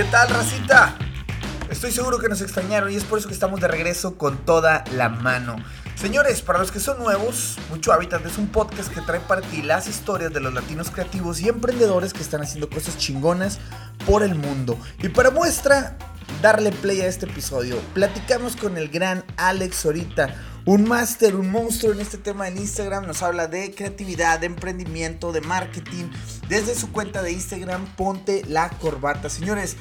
¿Qué tal, racita? Estoy seguro que nos extrañaron y es por eso que estamos de regreso con toda la mano. Señores, para los que son nuevos, Mucho Hábitat es un podcast que trae para ti las historias de los latinos creativos y emprendedores que están haciendo cosas chingonas por el mundo. Y para muestra, darle play a este episodio, platicamos con el gran Alex Ahorita un máster, un monstruo en este tema en Instagram. Nos habla de creatividad, de emprendimiento, de marketing. Desde su cuenta de Instagram, ponte la corbata. Señores,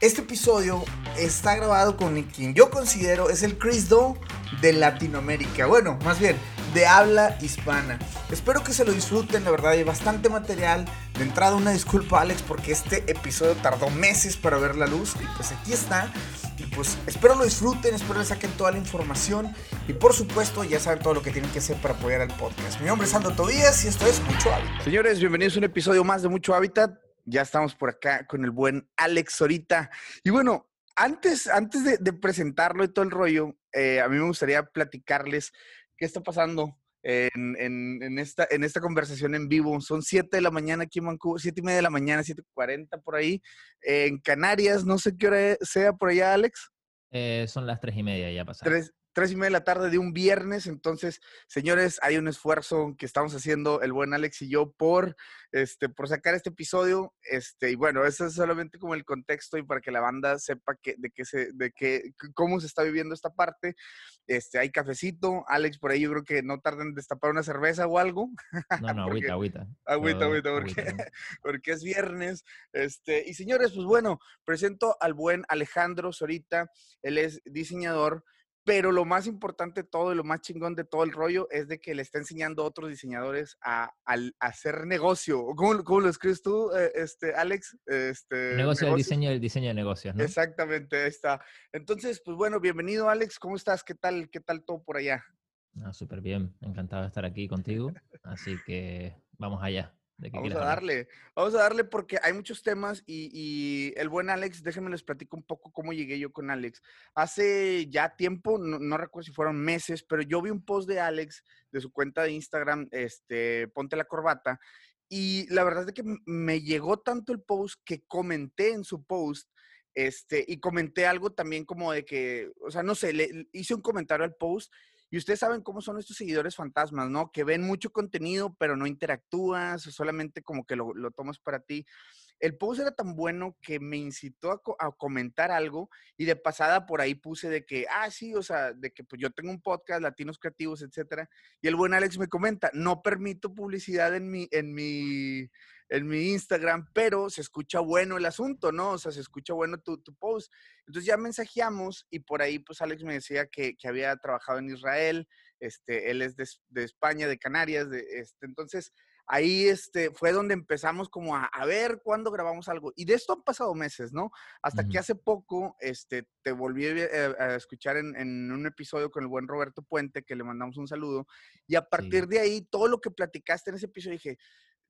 este episodio está grabado con quien yo considero es el Chris Do de Latinoamérica. Bueno, más bien, de habla hispana. Espero que se lo disfruten, la verdad hay bastante material. De entrada una disculpa Alex porque este episodio tardó meses para ver la luz y pues aquí está. Pues espero lo disfruten, espero le saquen toda la información y por supuesto ya saben todo lo que tienen que hacer para apoyar al podcast. Mi nombre es Sandro Tobías y esto es Mucho Hábitat. Señores, bienvenidos a un episodio más de Mucho Hábitat. Ya estamos por acá con el buen Alex ahorita. Y bueno, antes, antes de, presentarlo y todo el rollo, eh, a mí me gustaría platicarles qué está pasando en, esta, en esta conversación en vivo. Son 7 de la mañana aquí en Vancouver, 7 y media de la mañana, 7.40 por ahí. en Canarias, no sé qué hora sea por allá, Alex. Eh, son las 3 y media ya pasaron tres y media de la tarde de un viernes. Entonces, señores, hay un esfuerzo que estamos haciendo el buen Alex y yo por, este, por sacar este episodio. Este, y bueno, eso es solamente como el contexto y para que la banda sepa que, de qué se, de qué, cómo se está viviendo esta parte. Este, hay cafecito. Alex, por ahí yo creo que no tarden en destapar una cerveza o algo. No, no, agüita, agüita. Agüita, agüita, porque, porque es viernes. Este, y señores, pues bueno, presento al buen Alejandro Sorita. Él es diseñador pero lo más importante de todo y lo más chingón de todo el rollo es de que le está enseñando a otros diseñadores a, hacer negocio. ¿Cómo, ¿Cómo, lo escribes tú, eh, este, Alex? Este, negocio, del diseño del diseño de negocios, ¿no? Exactamente, ahí está. Entonces, pues bueno, bienvenido, Alex. ¿Cómo estás? ¿Qué tal, qué tal todo por allá? Ah, súper bien. Encantado de estar aquí contigo. Así que vamos allá vamos a darle, vamos a darle porque hay muchos temas y, el buen Alex, déjenme les platico un poco cómo llegué yo con Alex. Hace ya tiempo, no, recuerdo si fueron meses, pero yo vi un post de Alex de su cuenta de Instagram, este, ponte la corbata, y la verdad es que me llegó tanto el post que comenté en su post, este, y comenté algo también como de que, o sea, no sé, le hice un comentario al post y ustedes saben cómo son estos seguidores fantasmas, ¿no? Que ven mucho contenido, pero no interactúas, solamente como que lo, tomas para ti. El post era tan bueno que me incitó a, comentar algo y de pasada por ahí puse de que, ah, sí, o sea, de que pues yo tengo un podcast, Latinos Creativos, etcétera. Y el buen Alex me comenta, no permito publicidad en mi, en mi, en mi Instagram, pero se escucha bueno el asunto, ¿no? O sea, se escucha bueno tu, tu post. Entonces ya mensajeamos y por ahí pues Alex me decía que, que había trabajado en Israel, este, él es de, de España, de Canarias, de, este, entonces ahí este, fue donde empezamos como a, a, ver cuándo grabamos algo. Y de esto han pasado meses, ¿no? Hasta que hace poco este, te volví a, a escuchar en, en, un episodio con el buen Roberto Puente, que le mandamos un saludo. Y a partir de ahí, todo lo que platicaste en ese episodio, dije,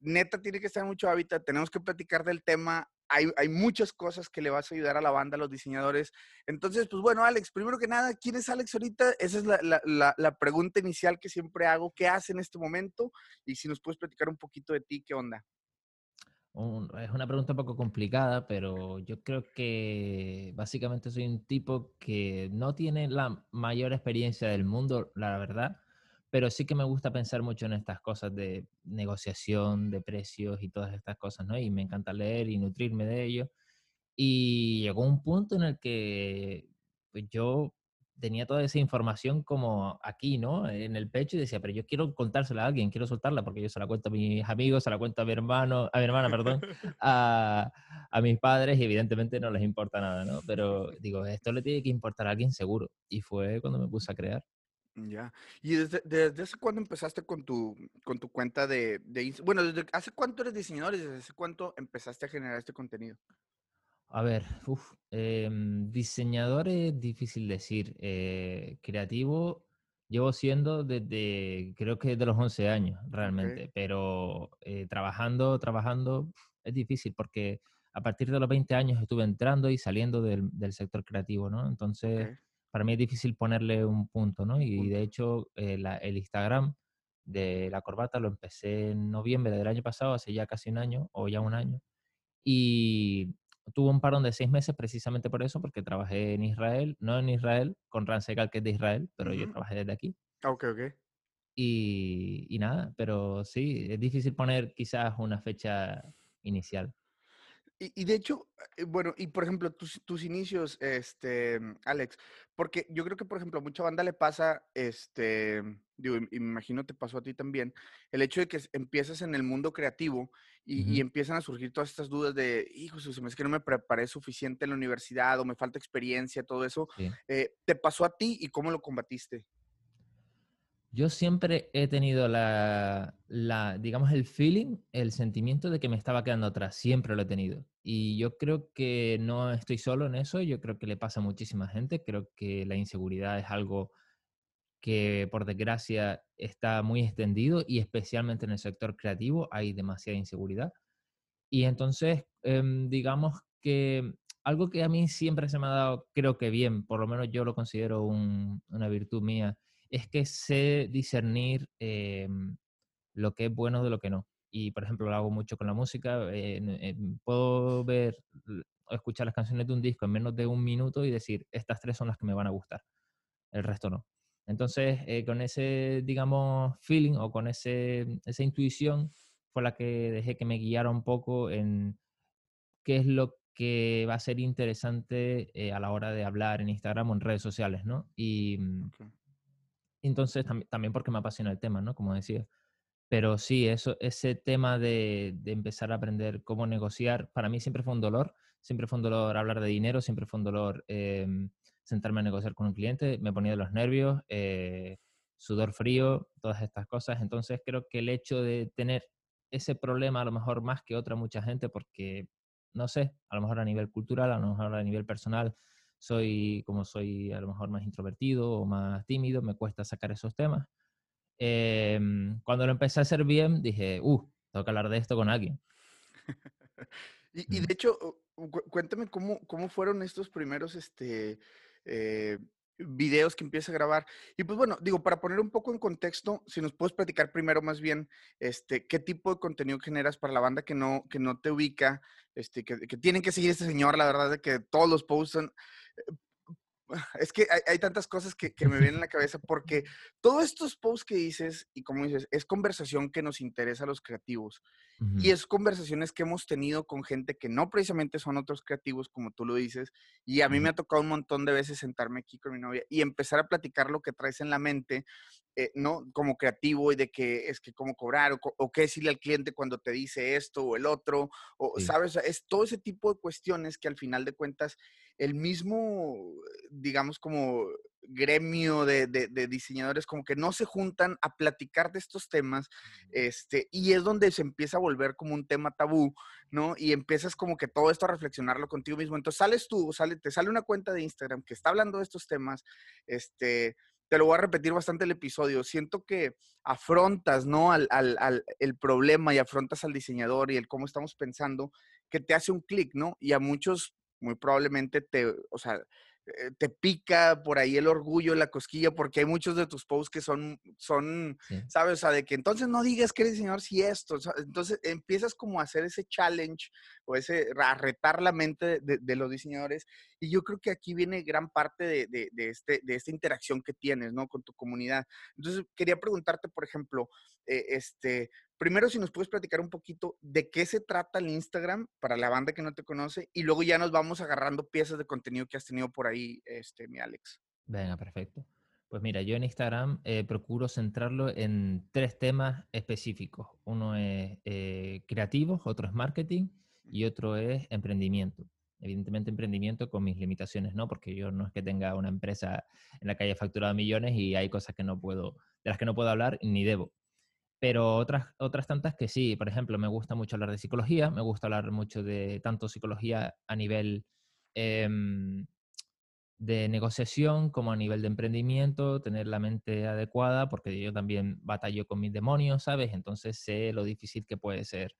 neta tiene que estar mucho hábitat, tenemos que platicar del tema, hay, hay, muchas cosas que le vas a ayudar a la banda, a los diseñadores. Entonces, pues bueno, Alex, primero que nada, ¿quién es Alex ahorita? Esa es la, la, la, pregunta inicial que siempre hago, ¿qué hace en este momento? Y si nos puedes platicar un poquito de ti, ¿qué onda? es una pregunta un poco complicada, pero yo creo que básicamente soy un tipo que no tiene la mayor experiencia del mundo, la verdad, pero sí que me gusta pensar mucho en estas cosas de negociación, de precios y todas estas cosas, ¿no? Y me encanta leer y nutrirme de ello. Y llegó un punto en el que pues, yo tenía toda esa información como aquí, ¿no? En el pecho y decía, pero yo quiero contársela a alguien, quiero soltarla porque yo se la cuento a mis amigos, se la cuento a mi hermano, a mi hermana, perdón, a, a mis padres y evidentemente no les importa nada, ¿no? Pero digo, esto le tiene que importar a alguien seguro. Y fue cuando me puse a crear. Ya. ¿Y desde, desde hace cuándo empezaste con tu, con tu cuenta de, de Bueno, ¿desde hace cuánto eres diseñador y desde hace cuánto empezaste a generar este contenido? A ver, uf, em, diseñador es difícil decir. Eh, creativo llevo siendo desde, creo que desde los 11 años, realmente. Pero eh, trabajando, trabajando, es difícil porque a partir de los 20 años estuve entrando y saliendo del, del sector creativo, ¿no? Entonces para mí es difícil ponerle un punto, ¿no? Y de hecho, eh, el Instagram de la corbata lo empecé en noviembre del año pasado, hace ya casi un año o ya un año. Y tuve un parón de seis meses precisamente por eso, porque trabajé en Israel, no en Israel, con Ransegal, que es de Israel, pero yo trabajé desde aquí. Ok, ok. Y, y nada, pero sí, es difícil poner quizás una fecha inicial. Y, de hecho, eh, bueno, y por ejemplo, tus, tus, inicios, este, Alex, porque yo creo que, por ejemplo, a mucha banda le pasa, este, digo, y me imagino te pasó a ti también, el hecho de que empiezas en el mundo creativo y, empiezan a surgir todas estas dudas de, hijo, es que no me preparé suficiente en la universidad o me falta experiencia, todo eso. Eh, ¿Te pasó a ti y cómo lo combatiste? Yo siempre he tenido la, digamos, el feeling, el sentimiento de que me estaba quedando atrás. Siempre lo he tenido. Y yo creo que no estoy solo en eso. Yo creo que le pasa a muchísima gente. Creo que la inseguridad es algo que, por desgracia, está muy extendido y especialmente en el sector creativo hay demasiada inseguridad. Y entonces, em, digamos que algo que a mí siempre se me ha dado, creo que bien, por lo menos yo lo considero una virtud mía, es que sé discernir em, lo que es bueno de lo que no. Y, por ejemplo, lo hago mucho con la música. puedo ver o escuchar las canciones de un disco en menos de un minuto y decir, estas tres son las que me van a gustar. El resto no. Entonces, eh, con ese, digamos, feeling o con ese, esa intuición fue la que dejé que me guiara un poco en qué es lo que va a ser interesante eh, a la hora de hablar en Instagram o en redes sociales, ¿no? Y, mm, entonces, también porque me apasiona el tema, ¿no? Como decía. Pero sí, eso, ese tema de, empezar a aprender cómo negociar, para mí siempre fue un dolor. Siempre fue un dolor hablar de dinero, siempre fue un dolor em, sentarme a negociar con un cliente. Me ponía de los nervios, eh, sudor frío, todas estas cosas. Entonces, creo que el hecho de tener ese problema, a lo mejor más que otra mucha gente, porque, no sé, a lo mejor a nivel cultural, a lo mejor a nivel personal, soy, como soy a lo mejor más introvertido o más tímido, me cuesta sacar esos temas. Em, cuando lo empecé a hacer bien, dije, uh, tengo que hablar de esto con alguien. y, de hecho, cuéntame cómo, cómo fueron estos primeros, este, eh, videos que empieza a grabar. Y pues bueno, digo, para poner un poco en contexto, si nos puedes platicar primero más bien, este, qué tipo de contenido generas para la banda que no, que no te ubica, este, que, que tienen que seguir a este señor, la verdad de que todos los posts son, es que hay, tantas cosas que, me vienen en la cabeza porque todos estos posts que dices y como dices, es conversación que nos interesa a los creativos y es conversaciones que hemos tenido con gente que no precisamente son otros creativos como tú lo dices y a mí me ha tocado un montón de veces sentarme aquí con mi novia y empezar a platicar lo que traes en la mente, eh, ¿no? Como creativo y de que es que cómo cobrar o, qué decirle al cliente cuando te dice esto o el otro o, ¿sabes? Es todo ese tipo de cuestiones que al final de cuentas el mismo, digamos, como gremio de, diseñadores como que no se juntan a platicar de estos temas, este, y es donde se empieza a volver como un tema tabú, ¿no? Y empiezas como que todo esto a reflexionarlo contigo mismo. Entonces sales tú, sale, te sale una cuenta de Instagram que está hablando de estos temas, este, te lo voy a repetir bastante el episodio, siento que afrontas, ¿no? Al, al, el problema y afrontas al diseñador y el cómo estamos pensando, que te hace un clic, ¿no? Y a muchos muy probablemente te, o sea, eh, te pica por ahí el orgullo, la cosquilla, porque hay muchos de tus posts que son, son ¿sabes? O sea, de que entonces no digas que eres diseñador si esto. entonces empiezas como a hacer ese challenge o ese, retar la mente de, los diseñadores. Y yo creo que aquí viene gran parte de, de, este, de esta interacción que tienes, ¿no? Con tu comunidad. Entonces, quería preguntarte, por ejemplo, eh, este, primero si nos puedes platicar un poquito de qué se trata el Instagram para la banda que no te conoce y luego ya nos vamos agarrando piezas de contenido que has tenido por ahí, este, mi Alex. Venga, perfecto. Pues mira, yo en Instagram eh, procuro centrarlo en tres temas específicos. Uno es eh, creativo, otro es marketing y otro es emprendimiento. Evidentemente emprendimiento con mis limitaciones, ¿no? Porque yo no es que tenga una empresa en la que haya facturado millones y hay cosas que no puedo, de las que no puedo hablar ni debo pero otras, otras tantas que sí, por ejemplo, me gusta mucho hablar de psicología, me gusta hablar mucho de tanto psicología a nivel em, de negociación como a nivel de emprendimiento, tener la mente adecuada, porque yo también batallo con mis demonios, ¿sabes? Entonces sé lo difícil que puede ser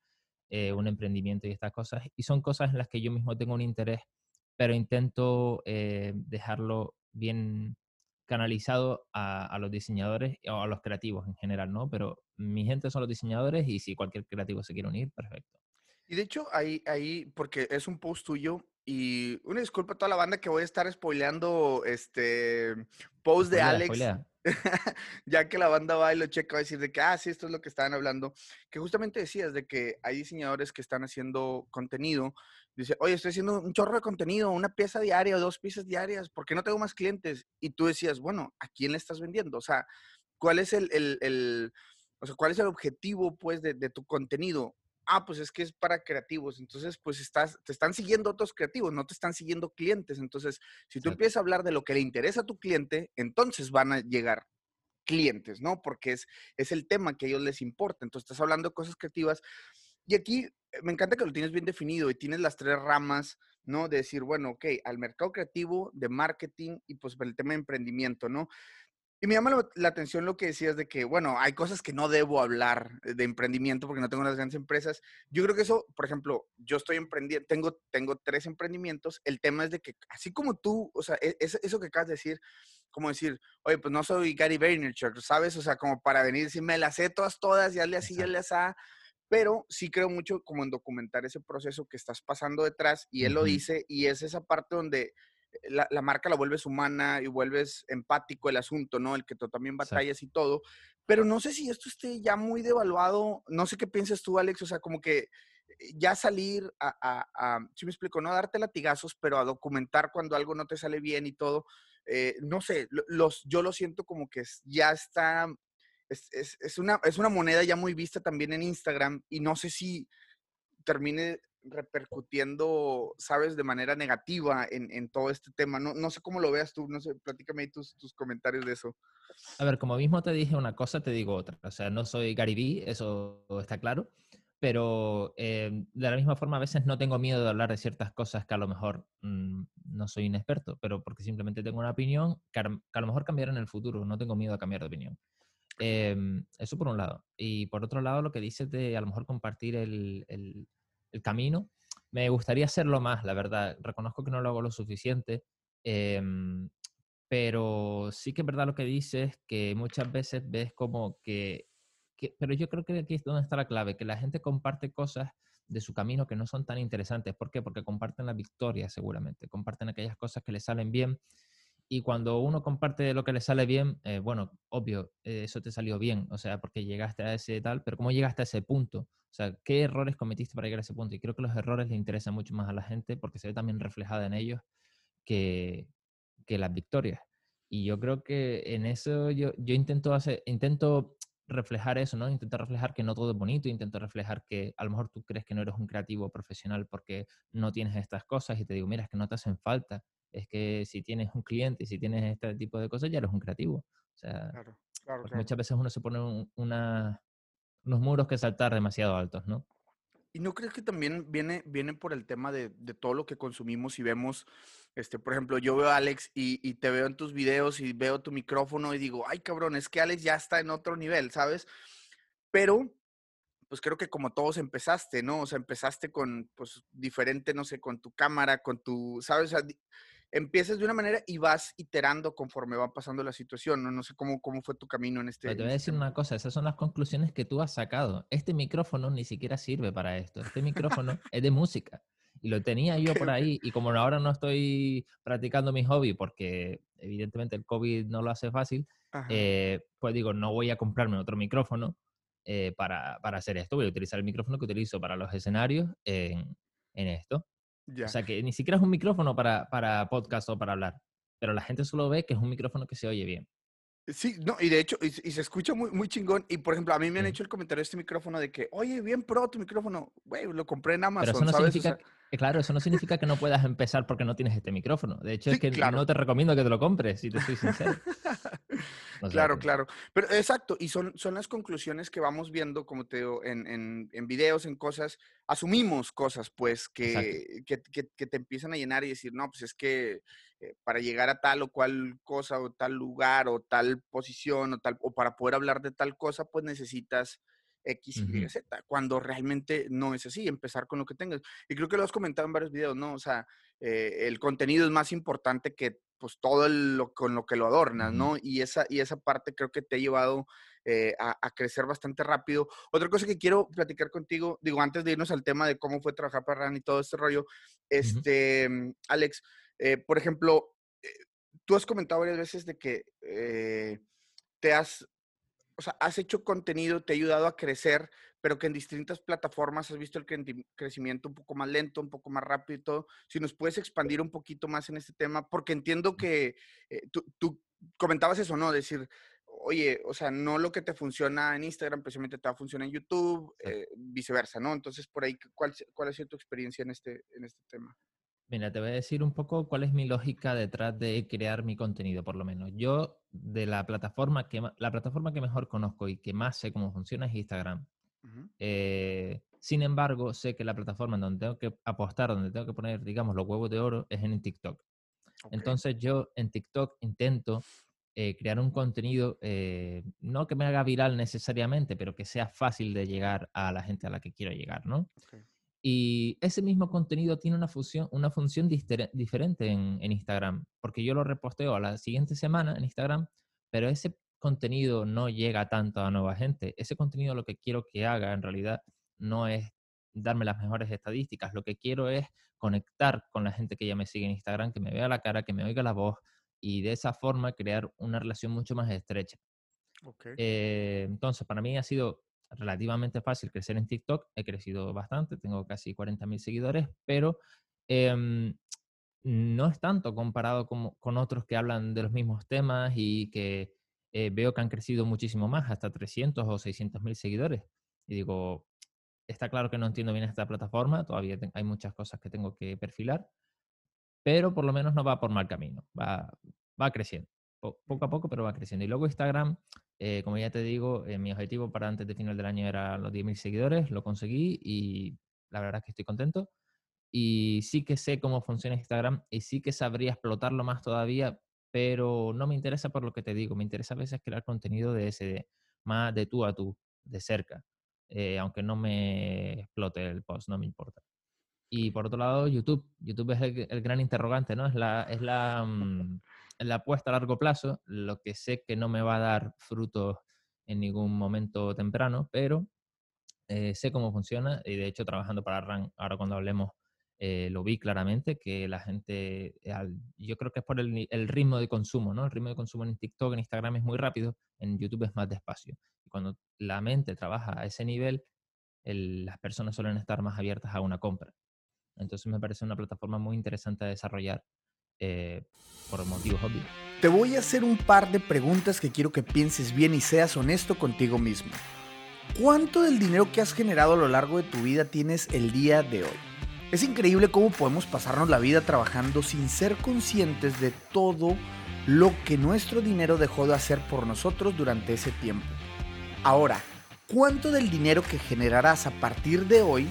eh, un emprendimiento y estas cosas. Y son cosas en las que yo mismo tengo un interés, pero intento eh, dejarlo bien canalizado a, los diseñadores o a los creativos en general, ¿no? Pero mi gente son los diseñadores y si cualquier creativo se quiere unir, perfecto. Y de hecho, ahí, ahí, porque es un post tuyo, y una disculpa a toda la banda que voy a estar spoileando este post de Alex. ya que la banda va y lo checa, va a decir de que, ah, sí, esto es lo que estaban hablando. Que justamente decías de que hay diseñadores que están haciendo contenido. Dice, oye, estoy haciendo un chorro de contenido, una pieza diaria o dos piezas diarias, ¿por qué no tengo más clientes? Y tú decías, bueno, ¿a quién le estás vendiendo? O sea, ¿cuál es el, el, el o sea, cuál es el objetivo, pues, de, de tu contenido? Ah, pues es que es para creativos, entonces pues estás, te están siguiendo otros creativos, no te están siguiendo clientes, entonces si tú empiezas a hablar de lo que le interesa a tu cliente, entonces van a llegar clientes, ¿no? Porque es, es el tema que a ellos les importa, entonces estás hablando de cosas creativas y aquí eh, me encanta que lo tienes bien definido y tienes las tres ramas, ¿no? De decir, bueno, ok, al mercado creativo, de marketing y pues el tema de emprendimiento, ¿no? Y me llama la, atención lo que decías de que, bueno, hay cosas que no debo hablar de emprendimiento porque no tengo las grandes empresas. Yo creo que eso, por ejemplo, yo estoy emprendiendo, tengo, tengo tres emprendimientos. El tema es de que, así como tú, o sea, e, eso que acabas de decir, como decir, oye, pues no soy Gary Vaynerchuk, ¿sabes? O sea, como para venir y decir, me las sé todas, todas, ya le así, ya le así. Pero sí creo mucho como en documentar ese proceso que estás pasando detrás y él lo dice y es esa parte donde la, marca la vuelves humana y vuelves empático el asunto, ¿no? El que tú también batallas y todo. Pero no sé si esto esté ya muy devaluado. No sé qué piensas tú, Alex. O sea, como que eh, ya salir a, a, si me explico, no a darte latigazos, pero a documentar cuando algo no te sale bien y todo. Eh, no sé, los, yo lo siento como que ya está, es, es, es, una, es una moneda ya muy vista también en Instagram y no sé si termine repercutiendo, sabes, de manera negativa en, en todo este tema. No, no, sé cómo lo veas tú, no sé, platícame tus, tus comentarios de eso. A ver, como mismo te dije una cosa, te digo otra. O sea, no soy Gary Vee, eso está claro, pero eh, de la misma forma a veces no tengo miedo de hablar de ciertas cosas que a lo mejor mm, no soy un experto, pero porque simplemente tengo una opinión que a, que a, lo mejor cambiará en el futuro, no tengo miedo a cambiar de opinión. Eh, eso por un lado. Y por otro lado, lo que dices de a lo mejor compartir el, el el camino. Me gustaría hacerlo más, la verdad. Reconozco que no lo hago lo suficiente, em, pero sí que es verdad lo que dices, que muchas veces ves como que, pero yo creo que aquí es donde está la clave, que la gente comparte cosas de su camino que no son tan interesantes. ¿Por qué? Porque comparten la victoria seguramente, comparten aquellas cosas que les salen bien y cuando uno comparte lo que le sale bien, eh, bueno, obvio, eh, eso te salió bien, o sea, porque llegaste a ese tal, pero ¿cómo llegaste a ese punto? O sea, ¿qué errores cometiste para llegar a ese punto? Y creo que los errores le interesan mucho más a la gente porque se ve también reflejada en ellos que, que las victorias. Y yo creo que en eso yo, yo intento hacer, intento reflejar eso, ¿no? Intento reflejar que no todo es bonito, intento reflejar que a lo mejor tú crees que no eres un creativo profesional porque no tienes estas cosas y te digo, mira, es que no te hacen falta es que si tienes un cliente y si tienes este tipo de cosas, ya eres un creativo. O sea, muchas veces uno se pone una, unos muros que saltar demasiado altos, ¿no? ¿Y no crees que también viene, viene por el tema de, de, todo lo que consumimos y vemos, este, por ejemplo, yo veo a Alex y, y, te veo en tus videos y veo tu micrófono y digo, ay cabrón, es que Alex ya está en otro nivel, ¿sabes? Pero, pues creo que como todos empezaste, ¿no? O sea, empezaste con, pues, diferente, no sé, con tu cámara, con tu, ¿sabes? O sea, empiezas de una manera y vas iterando conforme va pasando la situación. No, no sé cómo, cómo fue tu camino en este. Pero te voy a decir una cosa, esas son las conclusiones que tú has sacado. Este micrófono ni siquiera sirve para esto. Este micrófono es de música. Y lo tenía yo por ahí y como ahora no estoy practicando mi hobby porque evidentemente el COVID no lo hace fácil, eh, pues digo, no voy a comprarme otro micrófono eh, para, para, hacer esto. Voy a utilizar el micrófono que utilizo para los escenarios en, en esto. O sea, que ni siquiera es un micrófono para, para podcast o para hablar, pero la gente solo ve que es un micrófono que se oye bien. Sí, no, y de hecho, y, se escucha muy, muy chingón. Y por ejemplo, a mí me han hecho el comentario de este micrófono de que, oye, bien pro tu micrófono, güey, lo compré en Amazon. Pero eso no significa, claro, eso no significa que no puedas empezar porque no tienes este micrófono. De hecho, es que no te recomiendo que te lo compres, si te soy sincero. claro, claro. Pero exacto, y son, son las conclusiones que vamos viendo, como te digo, en, en, en videos, en cosas, asumimos cosas, pues, que, que, que, te empiezan a llenar y decir, no, pues es que eh, para llegar a tal o cual cosa o tal lugar o tal posición o tal, o para poder hablar de tal cosa, pues necesitas X, Y, Z, cuando realmente no es así, empezar con lo que tengas. Y creo que lo has comentado en varios videos, ¿no? O sea, eh, el contenido es más importante que pues todo lo, con lo que lo adornas, ¿no? Y esa, y esa parte creo que te ha llevado eh, a, crecer bastante rápido. Otra cosa que quiero platicar contigo, digo, antes de irnos al tema de cómo fue trabajar para RAN y todo este rollo, este, Alex, eh, por ejemplo, eh, tú has comentado varias veces de que te has, o sea, has hecho contenido, te ha ayudado a crecer, pero que en distintas plataformas has visto el crecimiento un poco más lento, un poco más rápido y todo. Si nos puedes expandir un poquito más en este tema, porque entiendo que tú, comentabas eso, ¿no? Decir, oye, o sea, no lo que te funciona en Instagram, precisamente te va a funcionar en YouTube, eh, viceversa, ¿no? Entonces, por ahí, ¿cuál, ¿cuál ha sido tu experiencia en este, en este tema? Mira, te voy a decir un poco cuál es mi lógica detrás de crear mi contenido, por lo menos. Yo, de la plataforma que, la plataforma que mejor conozco y que más sé cómo funciona es Instagram. Eh, sin embargo, sé que la plataforma donde tengo que apostar, donde tengo que poner, digamos, los huevos de oro, es en TikTok. Entonces yo en TikTok intento eh, crear un contenido, eh, no que me haga viral necesariamente, pero que sea fácil de llegar a la gente a la que quiero llegar, ¿no? Y ese mismo contenido tiene una función, una función diferente en, en, Instagram, porque yo lo reposteo a la siguiente semana en Instagram, pero ese contenido no llega tanto a nueva gente. Ese contenido lo que quiero que haga en realidad no es darme las mejores estadísticas, lo que quiero es conectar con la gente que ya me sigue en Instagram, que me vea la cara, que me oiga la voz y de esa forma crear una relación mucho más estrecha. Eh, entonces, para mí ha sido relativamente fácil crecer en TikTok. He crecido bastante, tengo casi 40.000 seguidores, pero em, no es tanto comparado con, otros que hablan de los mismos temas y que eh, veo que han crecido muchísimo más, hasta 300 o 600.000 seguidores. Y digo, está claro que no entiendo bien esta plataforma, todavía hay muchas cosas que tengo que perfilar, pero por lo menos no va por mal camino, va, va creciendo, poco a poco, pero va creciendo. Y luego Instagram, eh, como ya te digo, eh, mi objetivo para antes de final del año era los 10.000 seguidores, lo conseguí y la verdad es que estoy contento. Y sí que sé cómo funciona Instagram y sí que sabría explotarlo más todavía, pero no me interesa por lo que te digo, me interesa a veces crear contenido de ese, más de tú a tú, de cerca, eh, aunque no me explote el post, no me importa. Y por otro lado, YouTube. YouTube es el, gran interrogante, ¿no? Es la, es la, mm, la apuesta a largo plazo, lo que sé que no me va a dar frutos en ningún momento temprano, pero eh, sé cómo funciona y de hecho trabajando para RAN, ahora cuando hablemos, eh, lo vi claramente, que la gente, yo creo que es por el, el, ritmo de consumo, ¿no? El ritmo de consumo en TikTok, en Instagram es muy rápido, en YouTube es más despacio. Y cuando la mente trabaja a ese nivel, las personas suelen estar más abiertas a una compra. Entonces me parece una plataforma muy interesante a desarrollar eh, por motivos obvios. Te voy a hacer un par de preguntas que quiero que pienses bien y seas honesto contigo mismo. ¿Cuánto del dinero que has generado a lo largo de tu vida tienes el día de hoy? Es increíble cómo podemos pasarnos la vida trabajando sin ser conscientes de todo lo que nuestro dinero dejó de hacer por nosotros durante ese tiempo. Ahora, ¿cuánto del dinero que generarás a partir de hoy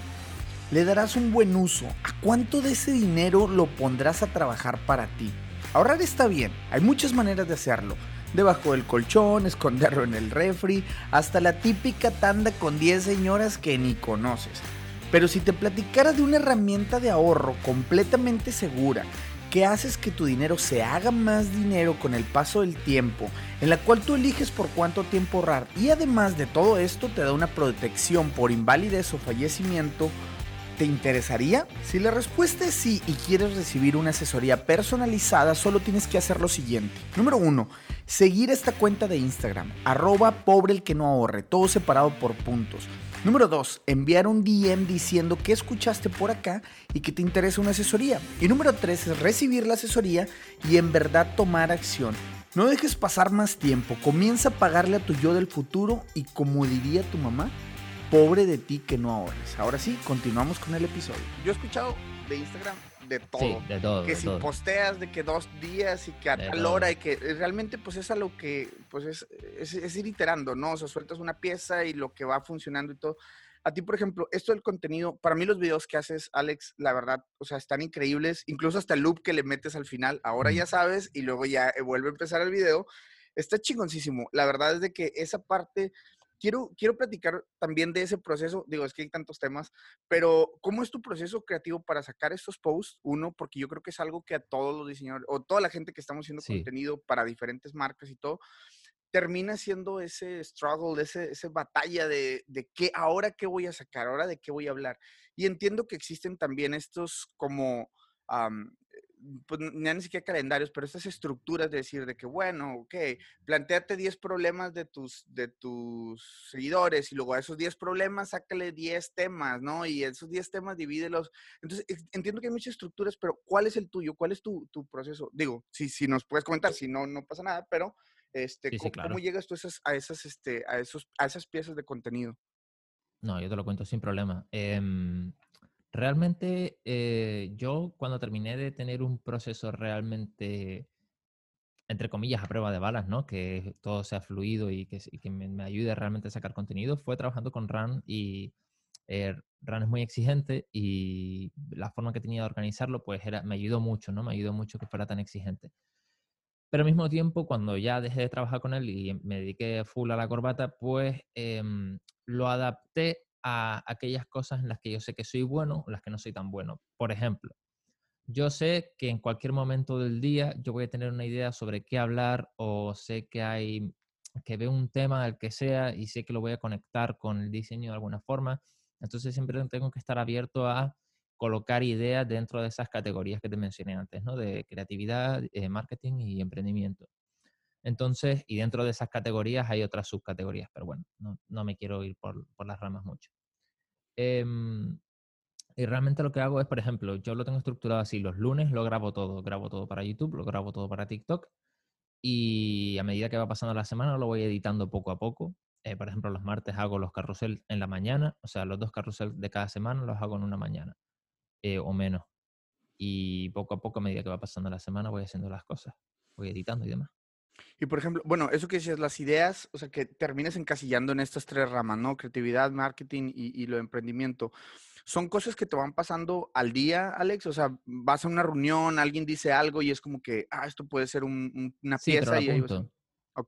le darás un buen uso? ¿A cuánto de ese dinero lo pondrás a trabajar para ti? Ahorrar está bien, hay muchas maneras de hacerlo. Debajo del colchón, esconderlo en el refri, hasta la típica tanda con 10 señoras que ni conoces. Pero si te platicara de una herramienta de ahorro completamente segura, que haces que tu dinero se haga más dinero con el paso del tiempo, en la cual tú eliges por cuánto tiempo ahorrar y además de todo esto te da una protección por invalidez o fallecimiento, ¿Te interesaría? Si la respuesta es sí y quieres recibir una asesoría personalizada, solo tienes que hacer lo siguiente. Número uno, seguir esta cuenta de Instagram, arroba pobre el que no ahorre, todo separado por puntos. Número 2. Enviar un DM diciendo que escuchaste por acá y que te interesa una asesoría. Y número 3 es recibir la asesoría y en verdad tomar acción. No dejes pasar más tiempo, comienza a pagarle a tu yo del futuro y como diría tu mamá, pobre de ti que no ahorres. Ahora sí, continuamos con el episodio. Yo he escuchado de Instagram de todo. de todo. Que si posteas de que dos días y que a tal hora y que realmente pues es a lo que pues es, es, ir iterando, ¿no? O sea, sueltas una pieza y lo que va funcionando y todo. A ti, por ejemplo, esto del contenido, para mí los videos que haces, Alex, la verdad, o sea, están increíbles. Incluso hasta el loop que le metes al final, ahora ya sabes, y luego ya eh, vuelve a empezar el video. Está chingoncísimo. La verdad es de que esa parte quiero, quiero platicar también de ese proceso. Digo, es que hay tantos temas, pero ¿cómo es tu proceso creativo para sacar estos posts? Uno, porque yo creo que es algo que a todos los diseñadores o toda la gente que estamos haciendo contenido para diferentes marcas y todo, termina siendo ese struggle, ese, esa batalla de, de qué, ahora qué voy a sacar, ahora de qué voy a hablar. Y entiendo que existen también estos como pues ya ni siquiera calendarios, pero estas estructuras de decir de que, bueno, ok, planteate 10 problemas de tus, de tus seguidores y luego a esos 10 problemas sácale 10 temas, ¿no? Y esos 10 temas divídelos. Entonces, entiendo que hay muchas estructuras, pero ¿cuál es el tuyo? ¿Cuál es tu, tu proceso? Digo, si, si nos puedes comentar, si no, no pasa nada, pero este, ¿cómo, llegas tú a esas, a esas, este, a esos, a esas piezas de contenido? No, yo te lo cuento sin problema. Eh, Realmente eh, yo cuando terminé de tener un proceso realmente, entre comillas, a prueba de balas, ¿no? Que todo sea fluido y que, que me, ayude realmente a sacar contenido, fue trabajando con RAN y eh, RAN es muy exigente y la forma que tenía de organizarlo pues era, me ayudó mucho, ¿no? Me ayudó mucho que fuera tan exigente. Pero al mismo tiempo, cuando ya dejé de trabajar con él y me dediqué full a la corbata, pues em, lo adapté a aquellas cosas en las que yo sé que soy bueno o las que no soy tan bueno. Por ejemplo, yo sé que en cualquier momento del día yo voy a tener una idea sobre qué hablar o sé que hay que veo un tema del que sea y sé que lo voy a conectar con el diseño de alguna forma. Entonces siempre tengo que estar abierto a colocar ideas dentro de esas categorías que te mencioné antes, ¿no? De creatividad, eh, marketing y emprendimiento. Entonces, y dentro de esas categorías hay otras subcategorías, pero bueno, no, me quiero ir por, las ramas mucho. Em, y realmente lo que hago es, por ejemplo, yo lo tengo estructurado así, los lunes lo grabo todo, grabo todo para YouTube, lo grabo todo para TikTok y a medida que va pasando la semana lo voy editando poco a poco. Eh, por ejemplo, los martes hago los carrusel en la mañana, o sea, los dos carrusel de cada semana los hago en una mañana eh, o menos. Y poco a poco, a medida que va pasando la semana, voy haciendo las cosas, voy editando y demás. Y por ejemplo, bueno, eso que decías, las ideas, o sea, que termines encasillando en estas tres ramas, ¿no? Creatividad, marketing y, lo de emprendimiento. ¿Son cosas que te van pasando al día, Alex? O sea, vas a una reunión, alguien dice algo y es como que, ah, esto puede ser una pieza pero y ahí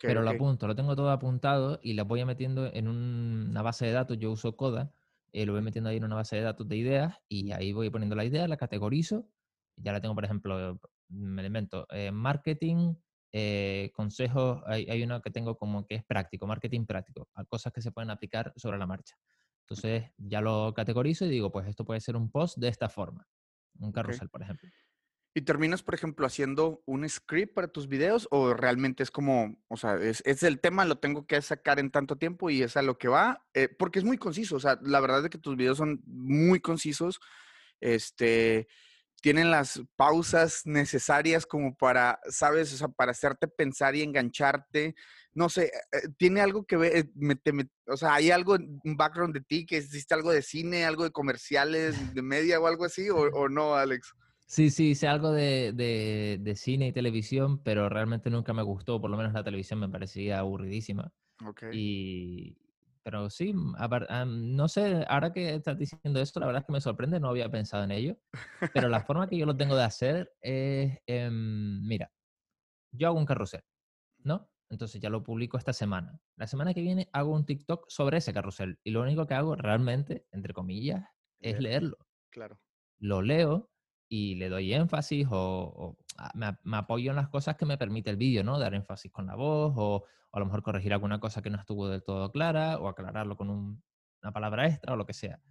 pero lo apunto, lo tengo todo apuntado y lo voy metiendo en una base de datos. Yo uso Coda, eh, lo voy metiendo ahí en una base de datos de ideas y ahí voy poniendo la idea, la categorizo. Ya la tengo, por ejemplo, me elemento, eh, marketing, eh, consejos, hay, hay, uno que tengo como que es práctico, marketing práctico, a cosas que se pueden aplicar sobre la marcha. Entonces ya lo categorizo y digo, pues esto puede ser un post de esta forma, un carrusel, por ejemplo. ¿Y terminas, por ejemplo, haciendo un script para tus videos o realmente es como, o sea, es, es el tema, lo tengo que sacar en tanto tiempo y es a lo que va? Eh, porque es muy conciso, o sea, la verdad es que tus videos son muy concisos. Este, tienen las pausas necesarias como para, ¿sabes? O sea, para hacerte pensar y engancharte. No sé, eh, eh, tiene algo que ver, eh, o sea, hay algo, un background de ti, que existe algo de cine, algo de comerciales, de media o algo así, o, no, Alex? Sí, sí, sé algo de, de, cine y televisión, pero realmente nunca me gustó, por lo menos la televisión me parecía aburridísima. Okay. Y, pero sí, no sé, ahora que estás diciendo esto, la verdad es que me sorprende, no había pensado en ello. Pero la forma que yo lo tengo de hacer es, em, mira, yo hago un carrusel, ¿no? Entonces ya lo publico esta semana. La semana que viene hago un TikTok sobre ese carrusel. Y lo único que hago realmente, entre comillas, es leerlo. Claro. Lo leo y le doy énfasis o, Ah, me, apoyo en las cosas que me permite el vídeo, ¿no? Dar énfasis con la voz o, a lo mejor corregir alguna cosa que no estuvo del todo clara o aclararlo con una palabra extra o lo que sea.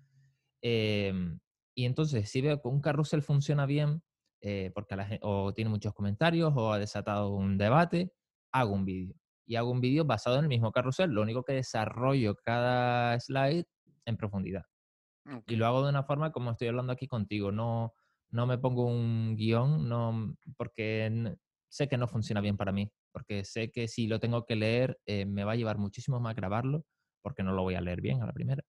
Em, y entonces, si veo que un carrusel funciona bien, eh, porque la o tiene muchos comentarios o ha desatado un debate, hago un vídeo. Y hago un vídeo basado en el mismo carrusel. Lo único que desarrollo cada slide en profundidad. Y lo hago de una forma como estoy hablando aquí contigo, no, no me pongo un guion no, porque sé que no funciona bien para mí, porque sé que si lo tengo que leer eh, me va a llevar muchísimo más grabarlo, porque no lo voy a leer bien a la primera.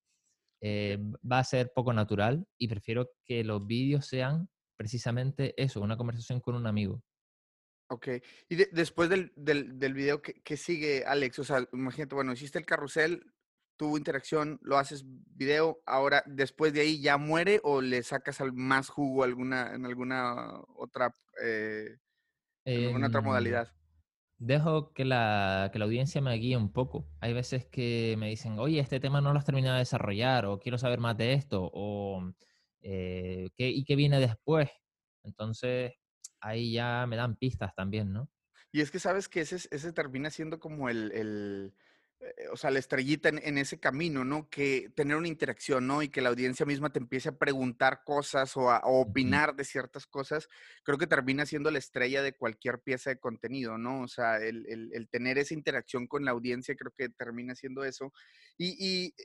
Eh, va a ser poco natural y prefiero que los vídeos sean precisamente eso, una conversación con un amigo. Ok, y después del, del, del video, ¿qué, sigue, Alex? O sea, imagínate, bueno, hiciste el carrusel, tuvo interacción, lo haces video, ahora después de ahí ya muere o le sacas más jugo alguna, en alguna otra, eh, alguna otra em, modalidad? Dejo que la, que la audiencia me guíe un poco. Hay veces que me dicen, oye, este tema no lo has terminado de desarrollar o quiero saber más de esto o eh, ¿qué, ¿y qué viene después? Entonces, ahí ya me dan pistas también, ¿no? Y es que sabes que ese, ese termina siendo como el, el eh, o sea, la estrellita en, ese camino, ¿no? Que tener una interacción, ¿no? Y que la audiencia misma te empiece a preguntar cosas o a, opinar de ciertas cosas, creo que termina siendo la estrella de cualquier pieza de contenido, ¿no? O sea, el, el, tener esa interacción con la audiencia creo que termina siendo eso. Y, y,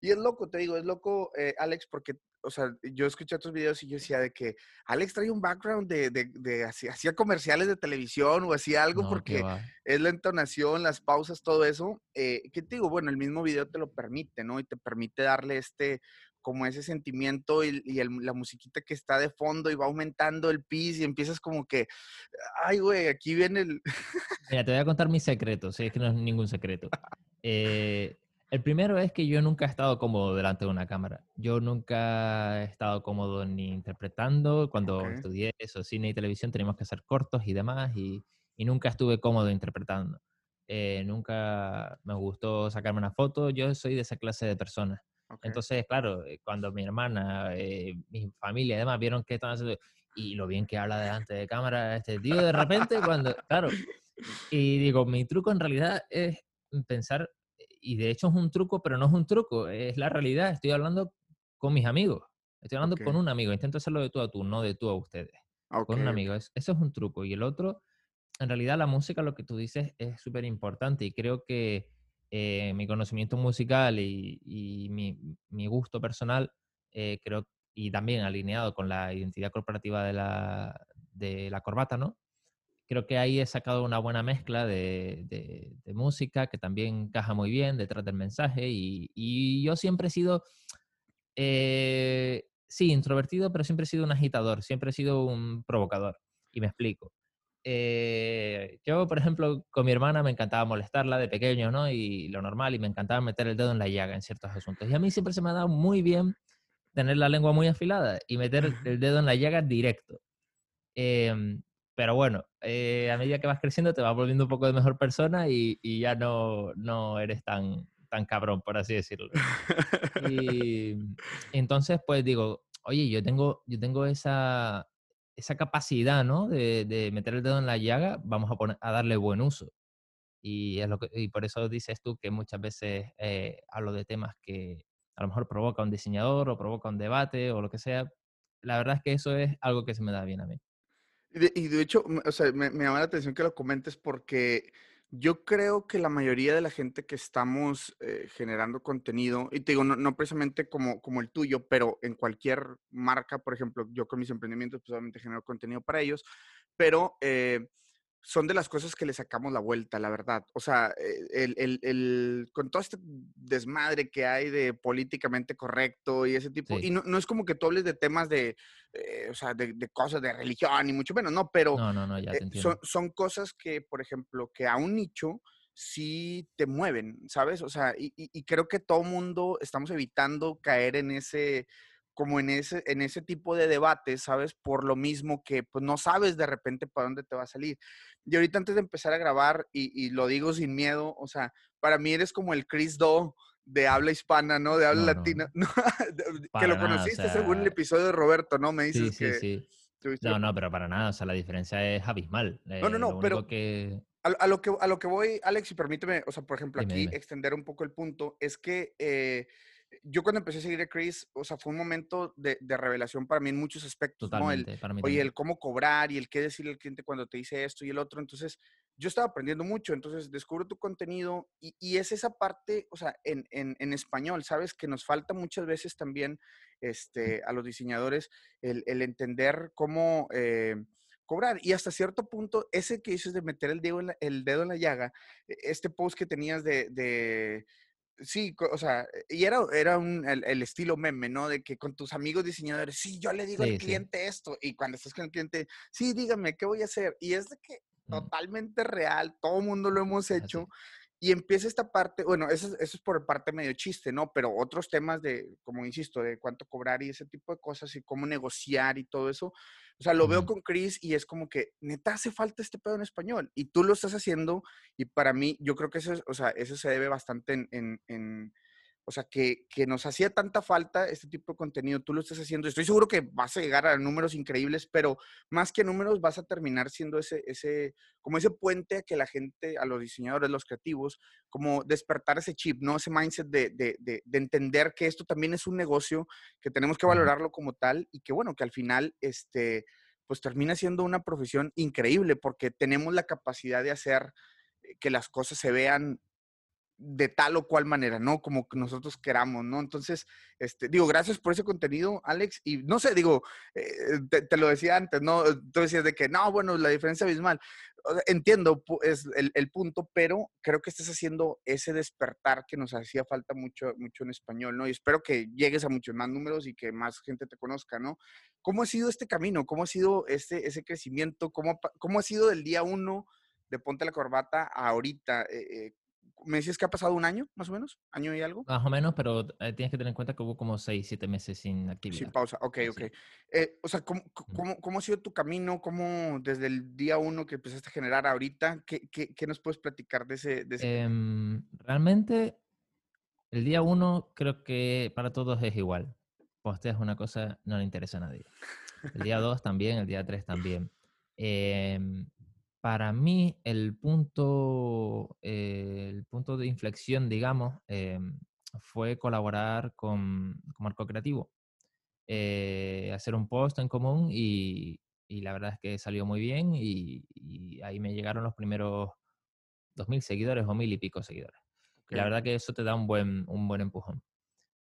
y es loco, te digo, es loco, eh, Alex, porque o sea, yo escuché otros videos y yo decía de que Alex trae un background de, de, de hacía, comerciales de televisión o hacía algo porque es la entonación, las pausas, todo eso. Eh, ¿Qué te digo? Bueno, el mismo video te lo permite, ¿no? Y te permite darle este, como ese sentimiento y, la musiquita que está de fondo y va aumentando el pis y empiezas como que, ay, güey, aquí viene el... Mira, te voy a contar mis secretos, es que no es ningún secreto. Eh, el primero es que yo nunca he estado cómodo delante de una cámara. Yo nunca he estado cómodo ni interpretando. Cuando estudié eso, cine y televisión, teníamos que hacer cortos y demás, y, nunca estuve cómodo interpretando. Eh, nunca me gustó sacarme una foto. Yo soy de esa clase de personas. Entonces, claro, eh, cuando mi hermana, eh, mi familia y demás vieron que estaban haciendo, y lo bien que habla delante de cámara este tío, de repente, cuando, claro, y digo, mi truco en realidad es pensar y de hecho es un truco, pero no es un truco, es la realidad. Estoy hablando con mis amigos. Estoy hablando con un amigo. Intento hacerlo de tú a tú, no de tú a ustedes. Con un amigo. eso es un truco. Y el otro, en realidad la música, lo que tú dices, es súper importante. Y creo que eh, mi conocimiento musical y, mi, gusto personal, eh, creo, y también alineado con la identidad corporativa de la, de la corbata, ¿no? Creo que ahí he sacado una buena mezcla de, música que también encaja muy bien detrás del mensaje y, yo siempre he sido, eh, sí, introvertido, pero siempre he sido un agitador, siempre he sido un provocador. Y me explico. Eh, yo, por ejemplo, con mi hermana me encantaba molestarla de pequeño, ¿no? Y lo normal, y me encantaba meter el dedo en la llaga en ciertos asuntos. Y a mí siempre se me ha dado muy bien tener la lengua muy afilada y meter el dedo en la llaga directo. Em, pero bueno, eh, a medida que vas creciendo te vas volviendo un poco de mejor persona y, ya no, no eres tan, tan cabrón, por así decirlo. Y entonces, pues digo, oye, yo tengo, yo tengo esa, esa capacidad, ¿no? De, de, meter el dedo en la llaga, vamos a, poner, a darle buen uso. Y, es lo que, y por eso dices tú que muchas veces eh, hablo de temas que a lo mejor provoca un diseñador o provoca un debate o lo que sea. La verdad es que eso es algo que se me da bien a mí. Y de, hecho, o sea, me, llama la atención que lo comentes porque yo creo que la mayoría de la gente que estamos eh, generando contenido, y te digo, no, precisamente como, como el tuyo, pero en cualquier marca, por ejemplo, yo con mis emprendimientos, pues obviamente genero contenido para ellos, pero eh, son de las cosas que le sacamos la vuelta, la verdad. O sea, eh, el, el, el, con todo este desmadre que hay de políticamente correcto y ese tipo, y no, no, es como que tú hables de temas de, eh, o sea, de, de, cosas de religión, ni mucho menos, no, pero no, no, no, ya eh, son, son, cosas que, por ejemplo, que a un nicho sí te mueven, ¿sabes? O sea, y, y, y creo que todo mundo estamos evitando caer en ese como en ese, en ese tipo de debates, ¿sabes? Por lo mismo que pues no sabes de repente para dónde te va a salir. Y ahorita antes de empezar a grabar, y, lo digo sin miedo, o sea, para mí eres como el Chris Do de habla hispana, ¿no? De habla latina, que lo conociste según el episodio de Roberto, ¿no? Me dices sí, sí, Sí. No, no, pero para nada, o sea, la diferencia es abismal. No, no, no, pero que... A, lo que, a lo que voy, Alex, y permíteme, o sea, por ejemplo, aquí extender un poco el punto, es que eh, yo cuando empecé a seguir a Chris, o sea, fue un momento de, revelación para mí en muchos aspectos, ¿no? El, oye, el cómo cobrar y el qué decirle al cliente cuando te dice esto y el otro. Entonces, yo estaba aprendiendo mucho, entonces descubro tu contenido y, es esa parte, o sea, en, en, español, ¿sabes? Que nos falta muchas veces también este, a los diseñadores el, entender cómo... Eh, cobrar. Y hasta cierto punto, ese que dices de meter el dedo en la, el dedo en la llaga, e, este post que tenías de, de Sí, o sea, y era, era un, el, estilo meme, ¿no? De que con tus amigos diseñadores, sí, yo le digo al cliente esto, y cuando estás con el cliente, sí, dígame, ¿qué voy a hacer? Y es de que totalmente real, todo el mundo lo hemos hecho, y empieza esta parte, bueno, eso, eso, es por parte medio chiste, ¿no? Pero otros temas de, como insisto, de cuánto cobrar y ese tipo de cosas y cómo negociar y todo eso. O sea, lo veo con Chris y es como que, neta, hace falta este pedo en español. Y tú lo estás haciendo y para mí, yo creo que eso, o sea, eso se debe bastante en, en, o sea, que, que, nos hacía tanta falta este tipo de contenido, tú lo estás haciendo. Estoy seguro que vas a llegar a números increíbles, pero más que números vas a terminar siendo ese, ese, como ese puente a que la gente, a los diseñadores, los creativos, como despertar ese chip, ¿no? Ese mindset de, de, de, de entender que esto también es un negocio, que tenemos que valorarlo como tal y que, bueno, que al final, este, pues termina siendo una profesión increíble porque tenemos la capacidad de hacer eh, que las cosas se vean de tal o cual manera, ¿no? Como nosotros queramos, ¿no? Entonces, este, digo, gracias por ese contenido, Alex. Y no sé, digo, eh, te, lo decía antes, ¿no? Tú decías de que, no, bueno, la diferencia abismal. Entiendo es el, punto, pero creo que estás haciendo ese despertar que nos hacía falta mucho, mucho en español, ¿no? Y espero que llegues a muchos más números y que más gente te conozca, ¿no? ¿Cómo ha sido este camino? ¿Cómo ha sido ese, ese crecimiento? ¿Cómo, ¿Cómo ha sido del día uno de Ponte la Corbata ahorita? Eh, eh me decías que ha pasado un año, más o menos, año y algo. Más o menos, pero eh, tienes que tener en cuenta que hubo como seis, siete meses sin actividad. Sin pausa, ok, ok. Eh, o sea, ¿cómo, cómo, ¿cómo, ha sido tu camino? ¿Cómo desde el día uno que empezaste a generar ahorita? ¿Qué, qué, qué nos puedes platicar de ese? De ese... Eh, realmente, el día uno creo que para todos es igual. Posteas una cosa, no le interesa a nadie. El día dos también, el día tres también. Para mí el punto, eh, el punto de inflexión, digamos, eh, fue colaborar con, con Marco Creativo, eh, hacer un post en común y, y, la verdad es que salió muy bien y, y ahí me llegaron los primeros 2.000 seguidores o mil y pico seguidores. Okay. Y la verdad que eso te da un buen, un buen empujón.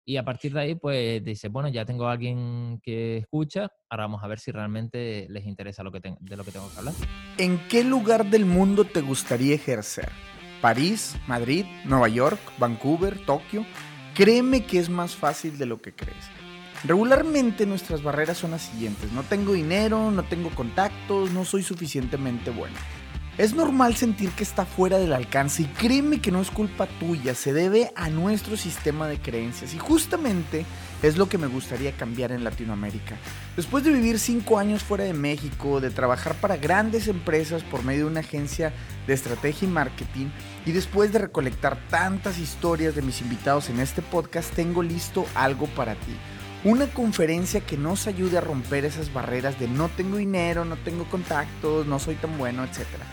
Y a partir de ahí, pues dices, bueno, ya tengo a alguien que escucha, ahora vamos a ver si realmente les interesa lo que de lo que tengo que hablar. ¿En qué lugar del mundo te gustaría ejercer? ¿París, Madrid, Nueva York, Vancouver, Tokio? Créeme que es más fácil de lo que crees. Regularmente nuestras barreras son las siguientes. No tengo dinero, no tengo contactos, no soy suficientemente bueno. Es normal sentir que está fuera del alcance y créeme que no es culpa tuya, se debe a nuestro sistema de creencias y justamente es lo que me gustaría cambiar en Latinoamérica. Después de vivir 5 años fuera de México, de trabajar para grandes empresas por medio de una agencia de estrategia y marketing y después de recolectar tantas historias de mis invitados en este podcast, tengo listo algo para ti. Una conferencia que nos ayude a romper esas barreras de no tengo dinero, no tengo contactos, no soy tan bueno, etcétera.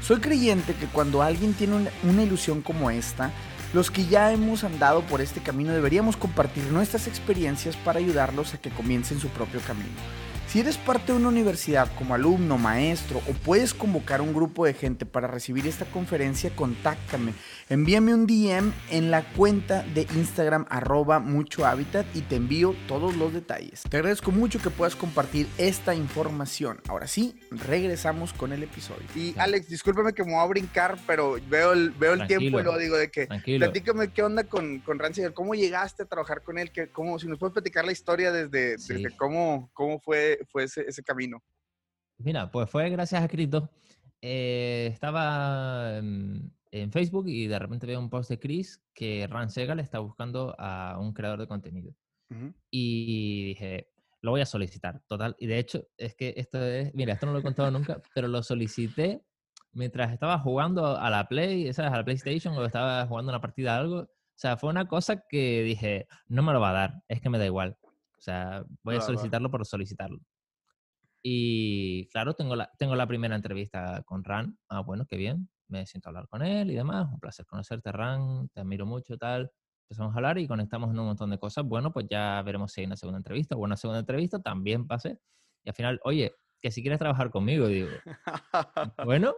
Soy creyente que cuando alguien tiene una, ilusión como esta, los que ya hemos andado por este camino deberíamos compartir nuestras experiencias para ayudarlos a que comiencen su propio camino. Si eres parte de una universidad como alumno, maestro o puedes convocar un grupo de gente para recibir esta conferencia, contáctame. Envíame un DM en la cuenta de Instagram arroba mucho hábitat y te envío todos los detalles. Te agradezco mucho que puedas compartir esta información. Ahora sí, regresamos con el episodio. Y Alex, discúlpame que me voy a brincar, pero veo el, veo el tiempo y luego digo de que Tranquilo. platícame qué onda con, con Rancier, cómo llegaste a trabajar con él, que, cómo, si nos puedes platicar la historia desde, sí. desde cómo, cómo fue fue ese, ese, camino? Mira, pues fue gracias a Cristo. Eh, estaba en, en, Facebook y de repente veo un post de Chris que Ran Segal está buscando a un creador de contenido. Uh -huh. Y dije, lo voy a solicitar, total. Y de hecho, es que esto es, mira, esto no lo he contado nunca, pero lo solicité mientras estaba jugando a la Play, ¿sabes? A la PlayStation o estaba jugando una partida de algo. O sea, fue una cosa que dije, no me lo va a dar, es que me da igual. O sea, voy a solicitarlo por solicitarlo. Y claro, tengo la, tengo la primera entrevista con Ran. Ah, bueno, qué bien. Me siento a hablar con él y demás. Un placer conocerte, Ran. Te admiro mucho, tal. Empezamos a hablar y conectamos en un montón de cosas. Bueno, pues ya veremos si hay una segunda entrevista. Bueno, segunda entrevista también pasé. Y al final, oye, que si quieres trabajar conmigo, digo. bueno,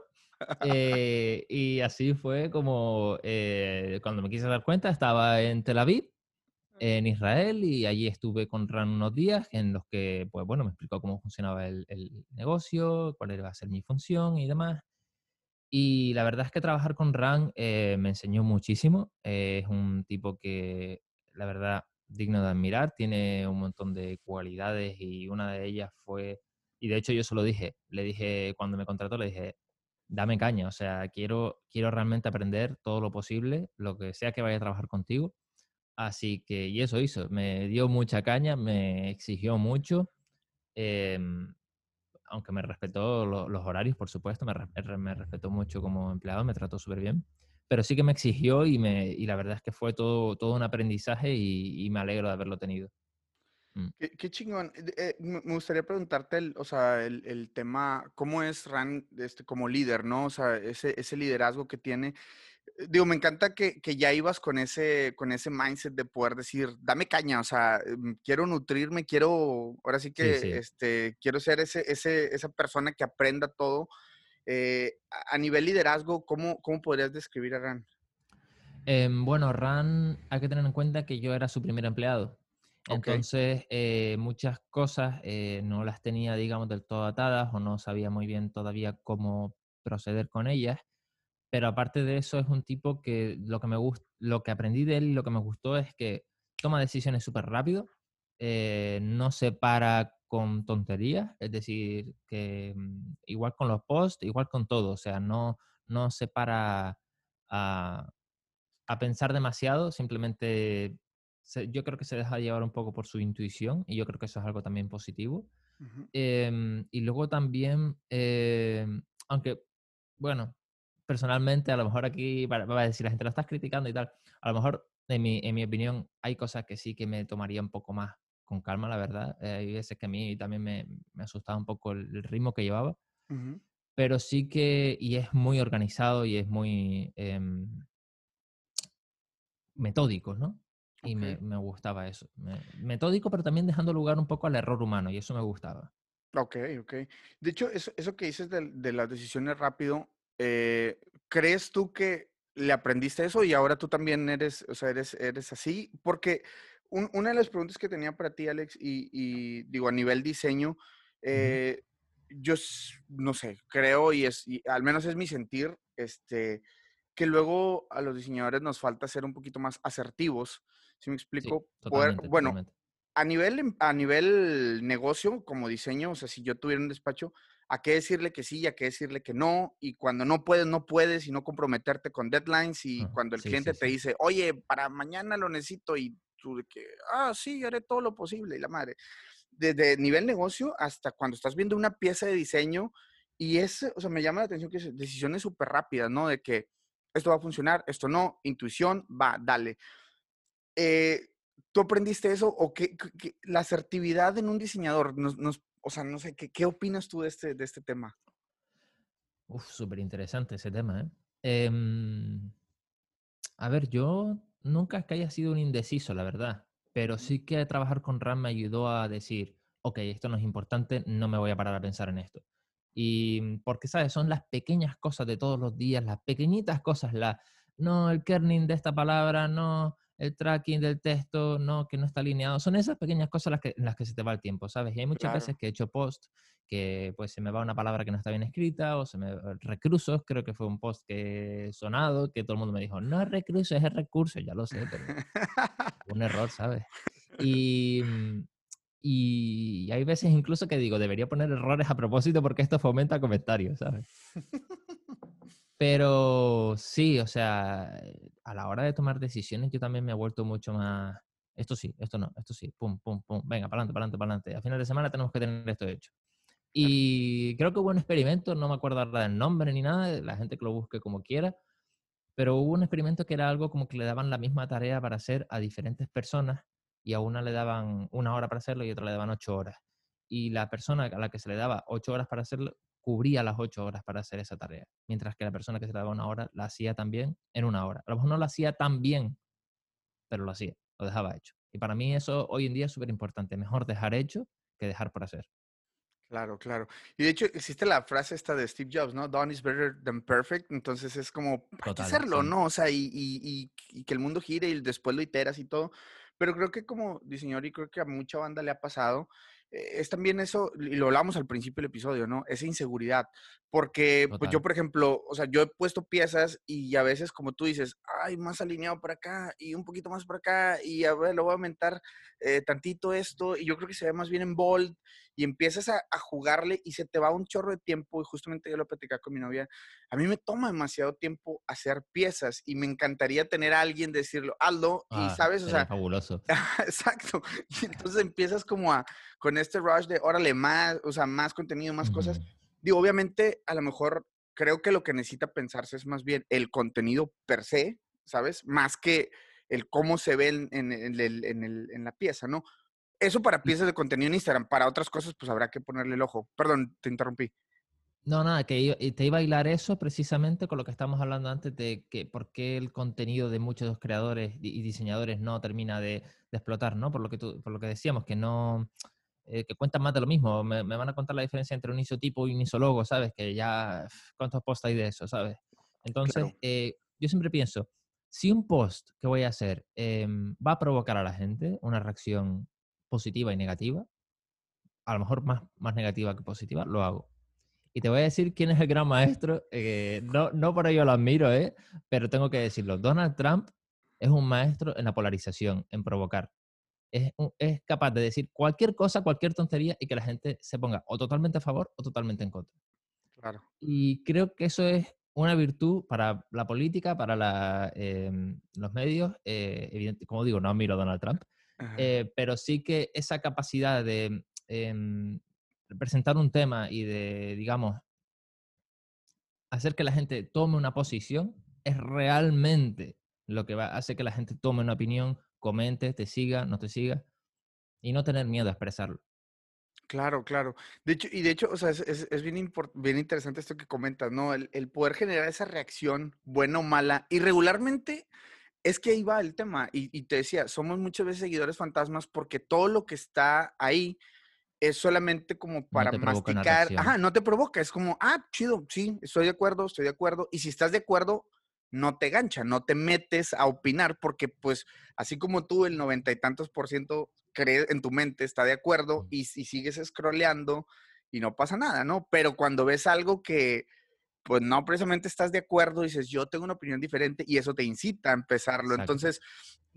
eh, y así fue como eh, cuando me quise dar cuenta, estaba en Tel Aviv en Israel y allí estuve con Ran unos días en los que, pues bueno, me explicó cómo funcionaba el, el, negocio, cuál iba a ser mi función y demás. Y la verdad es que trabajar con Ran eh, me enseñó muchísimo. Eh, es un tipo que, la verdad, digno de admirar, tiene un montón de cualidades y una de ellas fue, y de hecho yo se lo dije, le dije, cuando me contrató, le dije, dame caña, o sea, quiero, quiero realmente aprender todo lo posible, lo que sea que vaya a trabajar contigo Así que, y eso hizo, me dio mucha caña, me exigió mucho, eh, aunque me respetó lo, los horarios, por supuesto, me, respetó mucho como empleado, me trató súper bien. pero sí que me exigió y, me, y la verdad es que fue todo, todo un aprendizaje y, me alegro de haberlo tenido. Mm. Qué, chingón. Eh, me gustaría preguntarte, el, o sea, el, el, tema, ¿cómo es Ran este, como líder, no? O sea, ese, ese liderazgo que tiene. Eh, digo, me encanta que, que, ya ibas con ese, con ese mindset de poder decir, dame caña, o sea, mm, quiero nutrirme, quiero, ahora sí que, este, quiero ser ese, ese, esa persona que aprenda todo. Eh, a nivel liderazgo, ¿cómo, ¿cómo podrías describir a Ran? Em, bueno, Ran, hay que tener en cuenta que yo era su primer empleado. Entonces, eh, muchas cosas eh, no las tenía, digamos, del todo atadas o no sabía muy bien todavía cómo proceder con ellas. Pero aparte de eso, es un tipo que lo que me lo que aprendí de él y lo que me gustó es que toma decisiones súper rápido, no se para con tonterías, es decir, que mm, igual con los posts, igual con todo, o sea, no, no se para a, pensar demasiado, simplemente yo creo que se deja llevar un poco por su intuición y yo creo que eso es algo también positivo. Em, y luego también, em, aunque, bueno, personalmente, a lo mejor aquí va, a decir la gente lo estás criticando y tal, a lo mejor, en mi, en mi opinión, hay cosas que sí que me tomaría un poco más con calma, la verdad. Eh, hay veces que a mí también me, me asustaba un poco el, ritmo que llevaba. Pero sí que, y es muy organizado y es muy em, metódico, ¿no? Y me, me, gustaba eso. metódico, pero también dejando lugar un poco al error humano, y eso me gustaba. Ok, ok. De hecho, eso, eso que dices de, de las decisiones rápido, eh, ¿crees tú que le aprendiste eso y ahora tú también eres, o sea, eres, eres así? Porque una de las preguntas que tenía para ti, Alex, y, digo, a nivel diseño, eh, yo no sé, creo y es, al menos es mi sentir, este, que luego a los diseñadores nos falta ser un poquito más asertivos. Si me explico? bueno, a nivel, a nivel negocio, como diseño, o sea, si yo tuviera un despacho, a qué decirle que sí y a qué decirle que no, y cuando no puedes, no puedes, y no comprometerte con deadlines, y cuando el cliente te dice, oye, para mañana lo necesito, y de que, ah, sí, haré todo lo posible y la madre. Desde nivel negocio hasta cuando estás viendo una pieza de diseño y es, o sea, me llama la atención que es decisiones súper rápidas, ¿no? De que esto va a funcionar, esto no, intuición, va, dale. Eh, ¿Tú aprendiste eso o qué, la asertividad en un diseñador? Nos, o sea, no sé, ¿qué, ¿qué, opinas tú de este, de este tema? Uf, súper interesante ese tema, ¿eh? Em, a ver, yo nunca es que haya sido un indeciso, la verdad, pero sí que trabajar con RAM me ayudó a decir, ok, esto no es importante, no me voy a parar a pensar en esto. Y mm, porque, ¿sabes? Son las pequeñas cosas de todos los días, las pequeñitas cosas, la, no, el kerning de esta palabra, no, el tracking del texto, no, que no está alineado. Son esas pequeñas cosas las que, en las que se te va el tiempo, ¿sabes? Y hay muchas veces que he hecho post que pues se me va una palabra que no está bien escrita o se me recrusos, creo que fue un post que he sonado, que todo el mundo me dijo, no es recruso, es el recurso, ya lo sé, pero un error, ¿sabes? Y, mm, y hay veces incluso que digo, debería poner errores a propósito porque esto fomenta comentarios, ¿sabes? Pero sí, o sea, a la hora de tomar decisiones yo también me he vuelto mucho más, esto sí, esto no, esto sí, pum, pum, pum, venga, para adelante, para adelante, para adelante. A final de semana tenemos que tener esto hecho. Y creo que hubo un experimento, no me acuerdo ahora del nombre ni nada, la gente que lo busque como quiera, pero hubo un experimento que era algo como que le daban la misma tarea para hacer a diferentes personas y a una le daban una hora para hacerlo y a otra le daban ocho horas. Y la persona a la que se le daba ocho horas para hacerlo cubría las ocho horas para hacer esa tarea, mientras que la persona que se daba una hora la hacía también en una hora. A lo mejor no lo hacía tan bien, pero lo hacía, lo dejaba hecho. Y para mí eso hoy en día es súper importante, mejor dejar hecho que dejar por hacer. Claro, claro. Y de hecho existe la frase esta de Steve Jobs, ¿no? Done is better than perfect. Entonces es como, hay que hacerlo, ¿no? O sea, y, y, y, que el mundo gire y después lo iteras y todo. Pero creo que como diseñador y creo que a mucha banda le ha pasado, es también eso, y lo hablamos al principio del episodio, ¿no? Esa inseguridad. Porque, pues yo, por ejemplo, o sea, yo he puesto piezas y a veces, como tú dices, ay, más alineado por acá y un poquito más por acá y a ver, lo voy a aumentar eh, tantito esto y yo creo que se ve más bien en bold y empiezas a, jugarle y se te va un chorro de tiempo y justamente yo lo platicaba con mi novia, a mí me toma demasiado tiempo hacer piezas y me encantaría tener a alguien decirlo, hazlo y ah, sabes, o sea, fabuloso. exacto. Y entonces empiezas como a con este rush de órale más, o sea, más contenido, más cosas. Digo, obviamente a lo mejor creo que lo que necesita pensarse es más bien el contenido per se, ¿sabes? Más que el cómo se ve en, en, en la pieza, ¿no? Eso para piezas de contenido en Instagram. Para otras cosas, pues habrá que ponerle el ojo. Perdón, te interrumpí. No, nada, que te iba a hilar eso precisamente con lo que estamos hablando antes de que por qué el contenido de muchos de los creadores y diseñadores no termina de, explotar, ¿no? Por lo que tú, por lo que decíamos, que no, eh, que cuentan más de lo mismo. Me, van a contar la diferencia entre un isotipo y un isologo, ¿sabes? Que ya, ¿cuántos posts hay de eso, ¿sabes? Entonces, eh, yo siempre pienso, si un post que voy a hacer em, va a provocar a la gente una reacción positiva y negativa, a lo mejor más, más negativa que positiva, lo hago. Y te voy a decir quién es el gran maestro. Eh, no, no por ello lo admiro, ¿eh? pero tengo que decirlo. Donald Trump es un maestro en la polarización, en provocar. Es, es, capaz de decir cualquier cosa, cualquier tontería y que la gente se ponga o totalmente a favor o totalmente en contra. Claro. Y creo que eso es una virtud para la política, para la, em, los medios. Eh, como digo, no admiro a Donald Trump, eh, pero sí que esa capacidad de em, presentar un tema y de, digamos, hacer que la gente tome una posición es realmente lo que va, hace que la gente tome una opinión, comente, te siga, no te siga, y no tener miedo a expresarlo. Claro, claro. De hecho, y de hecho, o sea, es, bien, bien interesante esto que comentas, ¿no? El, el, poder generar esa reacción, buena o mala, y regularmente es que ahí va el tema. Y, te decía, somos muchas veces seguidores fantasmas porque todo lo que está ahí es solamente como para masticar. Ajá, no te provoca. Es como, ah, chido, sí, estoy de acuerdo, estoy de acuerdo. Y si estás de acuerdo, no te gancha, no te metes a opinar porque, pues, así como tú, el noventa y tantos por ciento cree en tu mente, está de acuerdo y, y sigues scrolleando y no pasa nada, ¿no? Pero cuando ves algo que pues no precisamente estás de acuerdo, dices, yo tengo una opinión diferente y eso te incita a empezarlo. Entonces,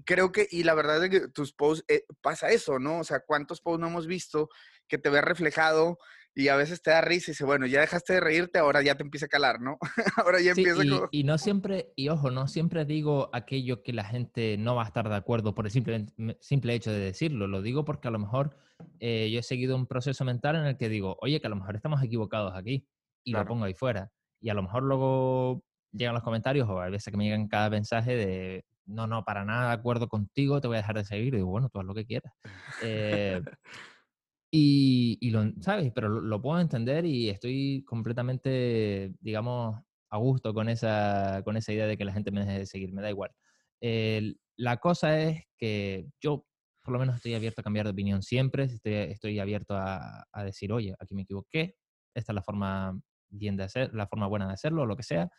creo que, y la verdad es que tus posts eh, pasa eso, ¿no? O sea, ¿cuántos posts no hemos visto que te ve reflejado y a veces te da risa y dice, bueno, ya dejaste de reírte, ahora ya te empieza a calar, ¿no? ahora ya empieza y, y no siempre, y ojo, no siempre digo aquello que la gente no va a estar de acuerdo por el simple, simple hecho de decirlo, lo digo porque a lo mejor eh, yo he seguido un proceso mental en el que digo, oye, que a lo mejor estamos equivocados aquí y lo pongo ahí fuera y a lo mejor luego llegan los comentarios o a veces que me llegan cada mensaje de no, no, para nada de acuerdo contigo, te voy a dejar de seguir. Y digo, bueno, tú haz lo que quieras. Eh, y, y, lo, ¿sabes? Pero lo, puedo entender y estoy completamente, digamos, a gusto con esa, con esa idea de que la gente me deje de seguir, me da igual. la cosa es que yo, por lo menos, estoy abierto a cambiar de opinión siempre, estoy, estoy abierto a, a decir, oye, aquí me equivoqué, esta es la forma bien de hacer, la forma buena de hacerlo, o lo que sea.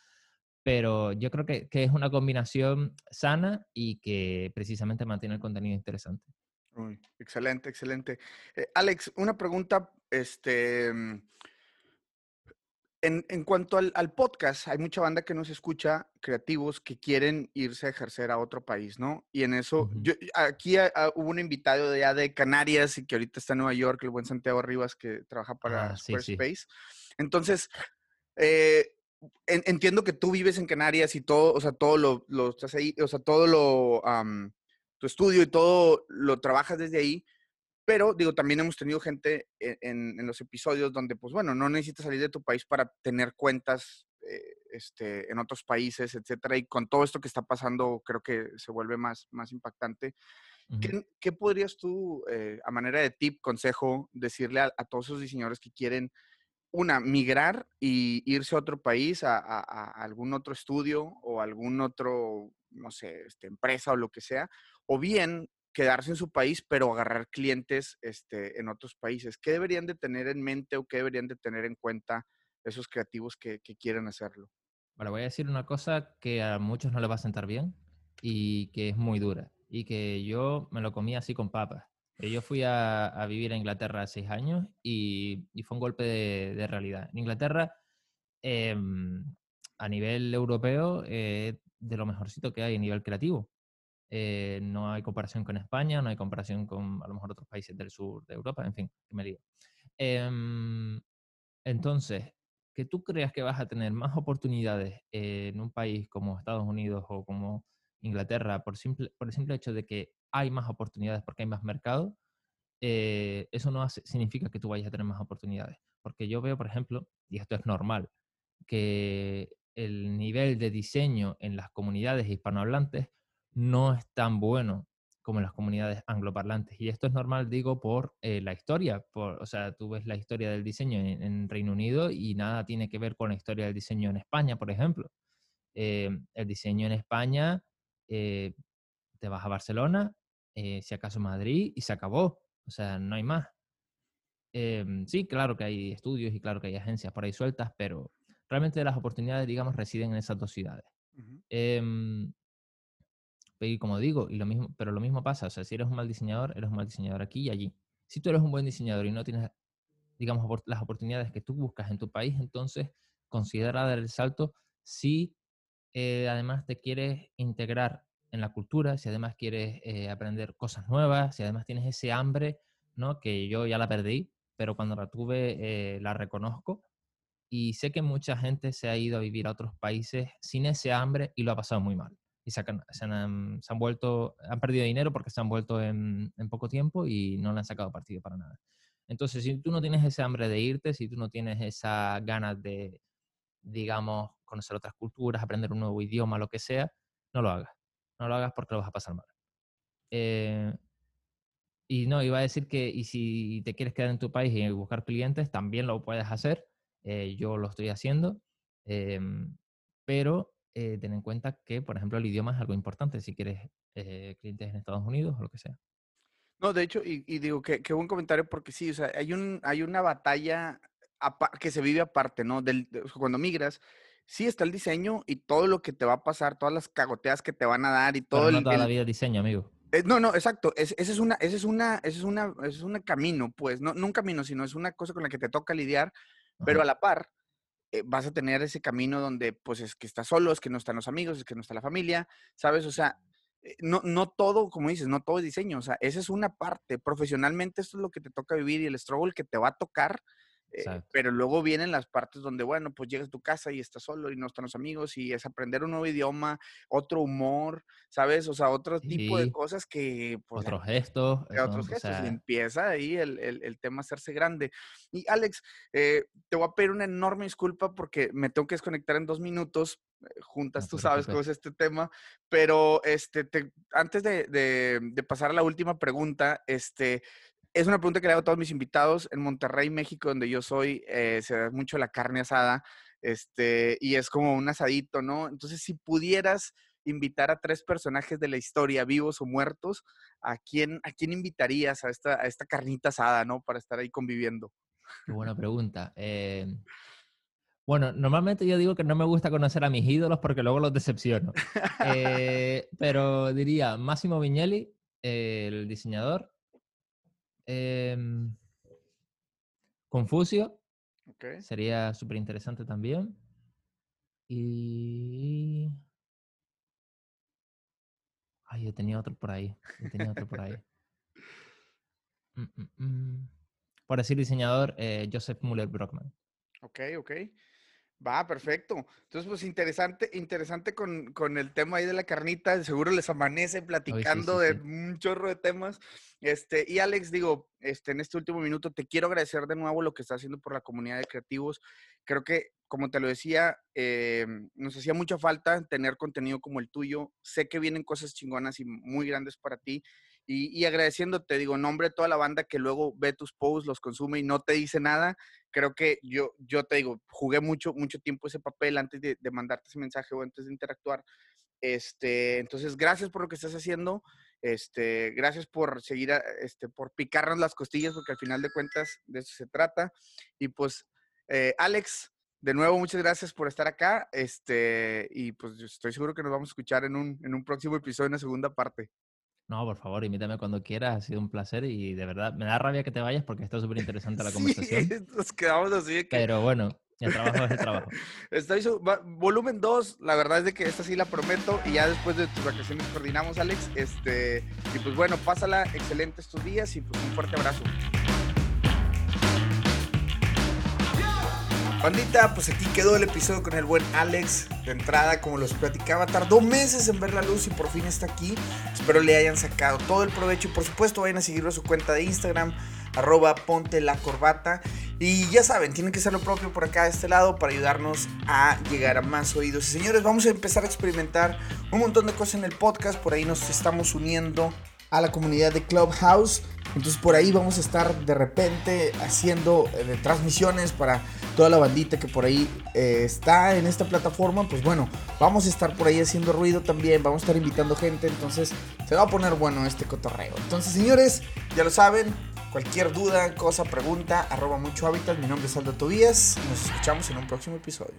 Pero yo creo que, que es una combinación sana y que precisamente mantiene el contenido interesante. Excelente, excelente. Eh, Alex, una pregunta, este, mm, en, en cuanto al, al, podcast, hay mucha banda que nos escucha, creativos, que quieren irse a ejercer a otro país, ¿no? Y en eso, yo, aquí hubo un invitado de, de Canarias y que ahorita está en Nueva York, el buen Santiago Rivas, que trabaja para ah, Squarespace. Entonces, eh, entiendo que tú vives en Canarias y todo, o sea, todo lo, lo estás ahí, o sea, todo lo, tu estudio y todo lo trabajas desde ahí, pero digo, también hemos tenido gente e, en, en, los episodios donde, pues bueno, no necesitas salir de tu país para tener cuentas eh, este, en otros países, etcétera, y con todo esto que está pasando, creo que se vuelve más, más impactante. ¿Qué, ¿Qué, podrías tú, eh, a manera de tip, consejo, decirle a, a todos esos diseñadores que quieren una, migrar y irse a otro país, a, algún otro estudio o algún otro, no sé, este, empresa o lo que sea, o bien quedarse en su país, pero agarrar clientes este, en otros países. ¿Qué deberían de tener en mente o qué deberían de tener en cuenta esos creativos que, que quieren hacerlo? Bueno, voy a decir una cosa que a muchos no les va a sentar bien y que es muy dura y que yo me lo comí así con papas. Eh, yo fui a, vivir a Inglaterra seis años y, fue un golpe de, realidad. En Inglaterra, em, a nivel europeo, eh, de lo mejorcito que hay a nivel creativo. Eh, no hay comparación con España, no hay comparación con a lo mejor otros países del sur de Europa, en fin, que me digo. Em, entonces, que tú creas que vas a tener más oportunidades en un país como Estados Unidos o como Inglaterra por, simple, por el simple hecho de que hay más oportunidades porque hay más mercado, eh, eso no significa que tú vayas a tener más oportunidades. Porque yo veo, por ejemplo, y esto es normal, que el nivel de diseño en las comunidades hispanohablantes no es tan bueno como en las comunidades angloparlantes. Y esto es normal, digo, por eh, la historia. Por, o sea, tú ves la historia del diseño en, Reino Unido y nada tiene que ver con la historia del diseño en España, por ejemplo. Eh, el diseño en España, eh, te vas a Barcelona, si acaso Madrid, y se acabó. O sea, no hay más. Em, sí, claro que hay estudios y claro que hay agencias por ahí sueltas, pero realmente las oportunidades, digamos, residen en esas dos ciudades. Uh y como digo, y lo mismo, pero lo mismo pasa, o sea, si eres un mal diseñador, eres un mal diseñador aquí y allí. Si tú eres un buen diseñador y no tienes, digamos, las oportunidades que tú buscas en tu país, entonces considera dar el salto si eh, además te quieres integrar en la cultura, si además quieres eh, aprender cosas nuevas, si además tienes ese hambre, ¿no? Que yo ya la perdí, pero cuando la tuve eh, la reconozco. Y sé que mucha gente se ha ido a vivir a otros países sin ese hambre y lo ha pasado muy mal. Y se, han, se han, vuelto, han perdido dinero porque se han vuelto en, en poco tiempo y no le han sacado partido para nada. Entonces, si tú no tienes ese hambre de irte, si tú no tienes esa ganas de, digamos, conocer otras culturas, aprender un nuevo idioma, lo que sea, no lo hagas. No lo hagas porque lo vas a pasar mal. Eh, y no, iba a decir que, y si te quieres quedar en tu país y buscar clientes, también lo puedes hacer. Eh, yo lo estoy haciendo. Em, pero eh, ten en cuenta que, por ejemplo, el idioma es algo importante si quieres clientes en Estados Unidos o lo que sea. No, de hecho, y, digo, que qué buen comentario porque sí, o sea, hay, un, hay una batalla que se vive aparte, ¿no? Del, cuando migras, sí está el diseño y todo lo que te va a pasar, todas las cagoteas que te van a dar y todo no el, toda la vida diseño, amigo. Eh, no, no, exacto. ese es una, ese es una, ese es una, ese es un camino, pues, no, no un camino, sino es una cosa con la que te toca lidiar, pero a la par eh, vas a tener ese camino donde, pues, es que estás solo, es que no están los amigos, es que no está la familia, ¿sabes? O sea, eh, no, no todo, como dices, no todo es diseño, o sea, esa es una parte. Profesionalmente esto es lo que te toca vivir y el struggle que te va a tocar eh, pero luego vienen las partes donde, bueno, pues llegas a tu casa y estás solo y no están los amigos y es aprender un nuevo idioma, otro humor, ¿sabes? O sea, otro tipo de cosas que... Pues, otros gestos. otros gestos. Y empieza ahí el, el, el, tema a hacerse grande. Y Alex, eh, te voy a pedir una enorme disculpa porque me tengo que desconectar en dos minutos. Eh, juntas, tú sabes cómo es este tema, pero este, te, antes de, de, de pasar a la última pregunta, este, es una pregunta que le hago a todos mis invitados. En Monterrey, México, donde yo soy, eh, se da mucho la carne asada, este, y es como un asadito, ¿no? Entonces, si pudieras invitar a tres personajes de la historia, vivos o muertos, ¿a quién, a quién invitarías a esta, a esta carnita asada, ¿no? Para estar ahí conviviendo. Qué buena pregunta. Eh, bueno, normalmente yo digo que no me gusta conocer a mis ídolos porque luego los decepciono. Eh, pero diría Máximo Viñelli, el diseñador, Em, Confucio. Sería súper interesante también. Y. Ay, yo tenía otro por ahí. Yo tenía otro por ahí. Mm, mm, mm. Por decir diseñador, eh, Joseph Muller Brockman. Ok, ok. Va, perfecto. Entonces, pues interesante, interesante con, con, el tema ahí de la carnita. Seguro les amanece platicando de un chorro de temas. Este, y Alex, digo, este, en este último minuto te quiero agradecer de nuevo lo que estás haciendo por la comunidad de creativos. Creo que, como te lo decía, eh, nos hacía mucha falta tener contenido como el tuyo. Sé que vienen cosas chingonas y muy grandes para ti. Y, agradeciéndote, digo, nombre toda la banda que luego ve tus posts, los consume y no te dice nada. Creo que yo, yo te digo, jugué mucho, mucho tiempo ese papel antes de, mandarte ese mensaje o antes de interactuar. Este, entonces, gracias por lo que estás haciendo. Este, gracias por seguir, este, por picarnos las costillas, porque al final de cuentas de eso se trata. Y pues, eh, Alex, de nuevo, muchas gracias por estar acá. Este, y pues estoy seguro que nos vamos a escuchar en un, en un próximo episodio, en la segunda parte. No, por favor, invítame cuando quieras, ha sido un placer y de verdad me da rabia que te vayas porque está súper interesante la conversación. Sí, nos quedamos así. Pero bueno, el trabajo es el trabajo. Estoy volumen 2, la verdad es de que esta sí la prometo y ya después de tus vacaciones coordinamos, Alex. Este, y pues bueno, pásala excelente estos días y pues un fuerte abrazo. Bandita, pues aquí quedó el episodio con el buen Alex. De entrada, como los platicaba, tardó meses en ver la luz y por fin está aquí. Espero le hayan sacado todo el provecho y por supuesto vayan a seguirlo a su cuenta de Instagram, arroba ponte la corbata. Y ya saben, tienen que hacer lo propio por acá de este lado para ayudarnos a llegar a más oídos. Y señores, vamos a empezar a experimentar un montón de cosas en el podcast. Por ahí nos estamos uniendo a la comunidad de Clubhouse. Entonces por ahí vamos a estar de repente haciendo eh, transmisiones para toda la bandita que por ahí eh, está en esta plataforma. Pues bueno, vamos a estar por ahí haciendo ruido también. Vamos a estar invitando gente. Entonces se va a poner bueno este cotorreo. Entonces señores, ya lo saben. Cualquier duda, cosa, pregunta, arroba mucho hábitat. Mi nombre es Aldo Tobías. Nos escuchamos en un próximo episodio.